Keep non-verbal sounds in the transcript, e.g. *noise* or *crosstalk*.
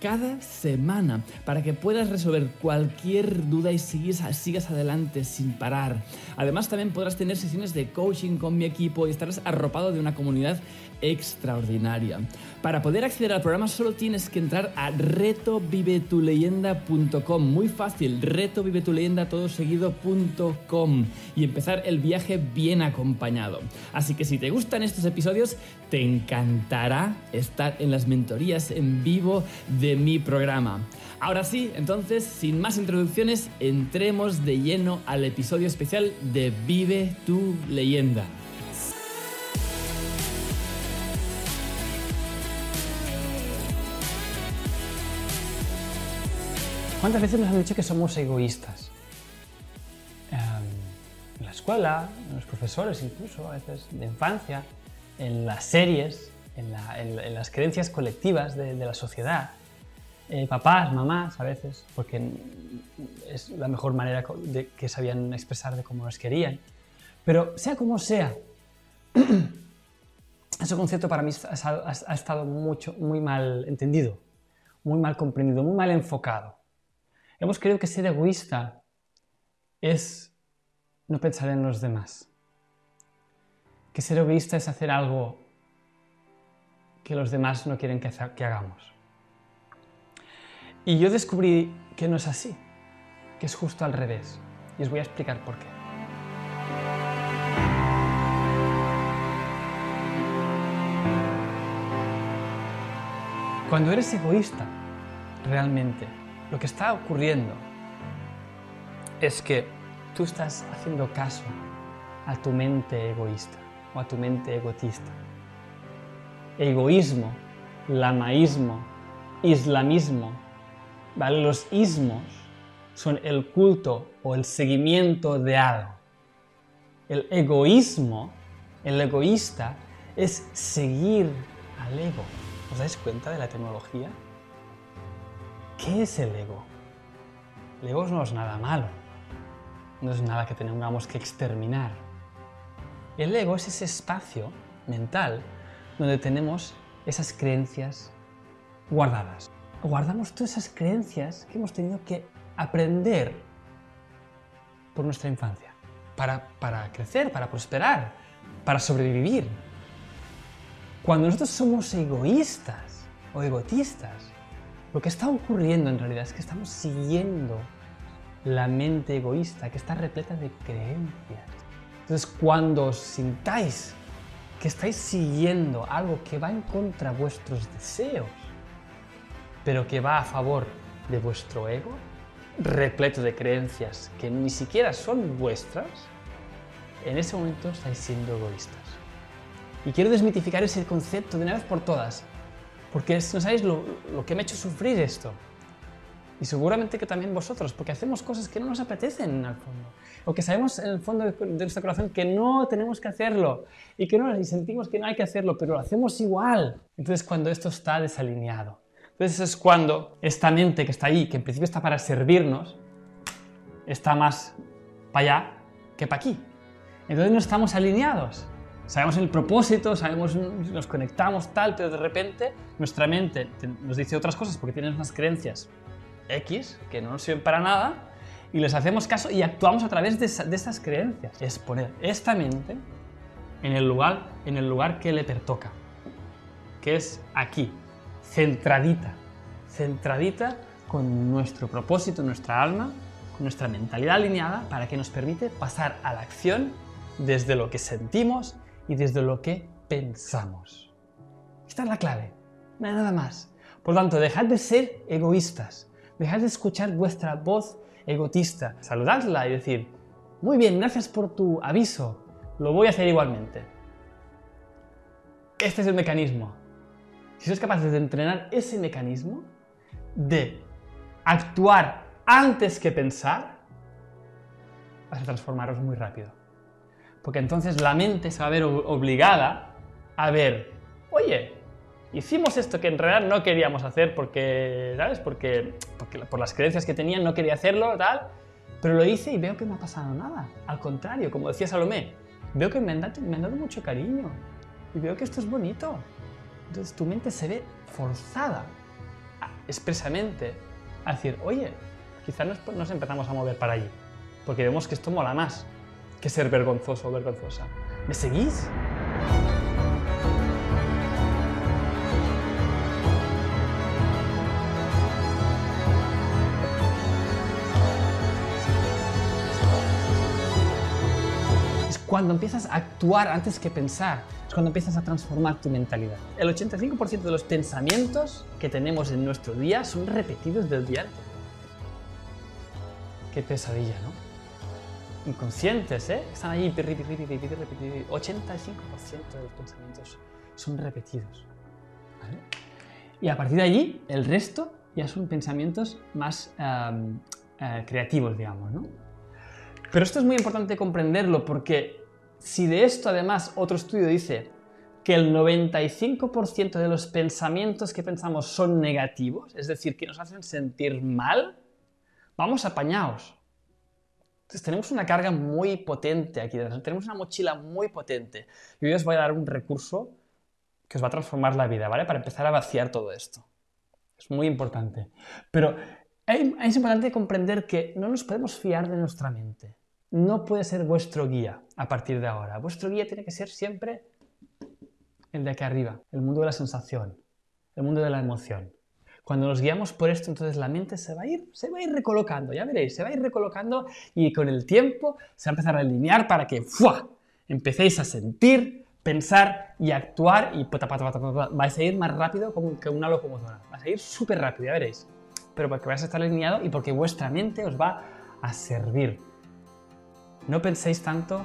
cada semana para que puedas resolver cualquier duda y sigas, sigas adelante sin parar. Además también podrás tener sesiones de coaching con mi equipo y estarás arropado de una comunidad extraordinaria. Para poder acceder al programa solo tienes que entrar a retovivetuleyenda.com. Muy fácil, retovivetuleyenda todo seguido.com y empezar el viaje bien acompañado. Así que si te gustan estos episodios, te encantará estar en las mentorías en vivo mi programa. Ahora sí, entonces, sin más introducciones, entremos de lleno al episodio especial de Vive tu leyenda. ¿Cuántas veces nos han dicho que somos egoístas? Em, en la escuela, en los profesores incluso, a veces de infancia, en las series, en, las creencias colectivas de, la sociedad. Eh, papás, mamás a veces, porque es la mejor manera de, que sabían expresar de cómo nos querían. Pero sea como sea, *clears throat* ese concepto para mí ha, ha estado mucho, muy mal entendido, muy mal comprendido, muy mal enfocado. Hemos creído que ser egoísta es no pensar en los demás. Que ser egoísta es hacer algo que los demás no quieren que, hagamos. Y yo descubrí que no es así, que es justo al revés. Y os voy a explicar por qué. Cuando eres egoísta, realmente, lo que está ocurriendo es que tú estás haciendo caso a tu mente egoísta o a tu mente egotista. Egoísmo, lamaísmo, islamismo, Los ismos son el culto o el seguimiento de algo. El egoísmo, el egoísta, es seguir al ego. ¿Os dais cuenta de la tecnología? ¿Qué es el ego? El ego no es nada malo, no es nada que tengamos que exterminar. El ego es ese espacio mental donde tenemos esas creencias guardadas. Guardamos todas esas creencias que hemos tenido que aprender por nuestra infancia, para, para crecer, para prosperar, para sobrevivir. Cuando nosotros somos egoístas o egotistas, lo que está ocurriendo en realidad es que estamos siguiendo la mente egoísta que está repleta de creencias. Entonces, cuando sintáis que estáis siguiendo algo que va en contra de vuestros deseos, pero que va a favor de vuestro ego, repleto de creencias que ni siquiera son vuestras, en ese momento estáis siendo egoístas. Y quiero desmitificar ese concepto de una vez por todas. Porque no sabéis lo, que me ha hecho sufrir esto. Y seguramente que también vosotros, porque hacemos cosas que no nos apetecen al fondo. O que sabemos en el fondo de nuestro corazón que no tenemos que hacerlo. Y que no, y sentimos que no hay que hacerlo, pero lo hacemos igual. Entonces cuando esto está desalineado. Entonces es cuando esta mente que está ahí, que en principio está para servirnos, está más para allá que para aquí. Entonces no estamos alineados. Sabemos el propósito, sabemos, nos conectamos tal, pero de repente nuestra mente nos dice otras cosas porque tiene unas creencias X que no nos sirven para nada y les hacemos caso y actuamos a través de, estas creencias. Es poner esta mente en el lugar, en el lugar que le pertoca, que es aquí, centradita, centradita con nuestro propósito, nuestra alma, con nuestra mentalidad alineada para que nos permite pasar a la acción desde lo que sentimos y desde lo que pensamos. Esta es la clave, nada más. Por tanto, dejad de ser egoístas, dejad de escuchar vuestra voz egotista, saludadla y decir, muy bien, gracias por tu aviso, lo voy a hacer igualmente. Este es el mecanismo. Si sois capaces de entrenar ese mecanismo, de actuar antes que pensar, vas a transformaros muy rápido. Porque entonces la mente se va a ver obligada a ver, oye, hicimos esto que en realidad no queríamos hacer porque, ¿sabes? Porque, por las creencias que tenía no quería hacerlo, tal, pero lo hice y veo que no ha pasado nada. Al contrario, como decía Salomé, veo que me han, dado, me han dado mucho cariño y veo que esto es bonito. Entonces tu mente se ve forzada expresamente a decir, oye, quizás nos, nos empezamos a mover para allí, porque vemos que esto mola más que ser vergonzoso o vergonzosa. ¿Me seguís? Cuando empiezas a actuar antes que pensar, es cuando empiezas a transformar tu mentalidad. El 85% de los pensamientos que tenemos en nuestro día son repetidos del día antes. Qué pesadilla, ¿no? inconscientes, ¿eh? Están ahí, 85% de los pensamientos son repetidos. Y a partir de allí, el resto ya son pensamientos más eh, creativos, digamos, ¿no? Pero esto es muy importante comprenderlo porque si de esto además otro estudio dice que el 95% de los pensamientos que pensamos son negativos, es decir, que nos hacen sentir mal, vamos apañados. Entonces tenemos una carga muy potente aquí, tenemos una mochila muy potente. Y hoy os voy a dar un recurso que os va a transformar la vida, ¿vale? Para empezar a vaciar todo esto. Es muy importante. Pero es importante comprender que no nos podemos fiar de nuestra mente. No puede ser vuestro guía a partir de ahora. Vuestro guía tiene que ser siempre el de aquí arriba, el mundo de la sensación, el mundo de la emoción. Cuando nos guiamos por esto, entonces la mente se va a ir, se va a ir recolocando, ya veréis, se va a ir recolocando y con el tiempo se va a empezar a alinear para que ¡fua! empecéis a sentir, pensar y actuar y vais a ir más rápido que una locomotora. Vais a ir súper rápido, ya veréis. Pero porque vais a estar alineado y porque vuestra mente os va a servir. No penséis tanto,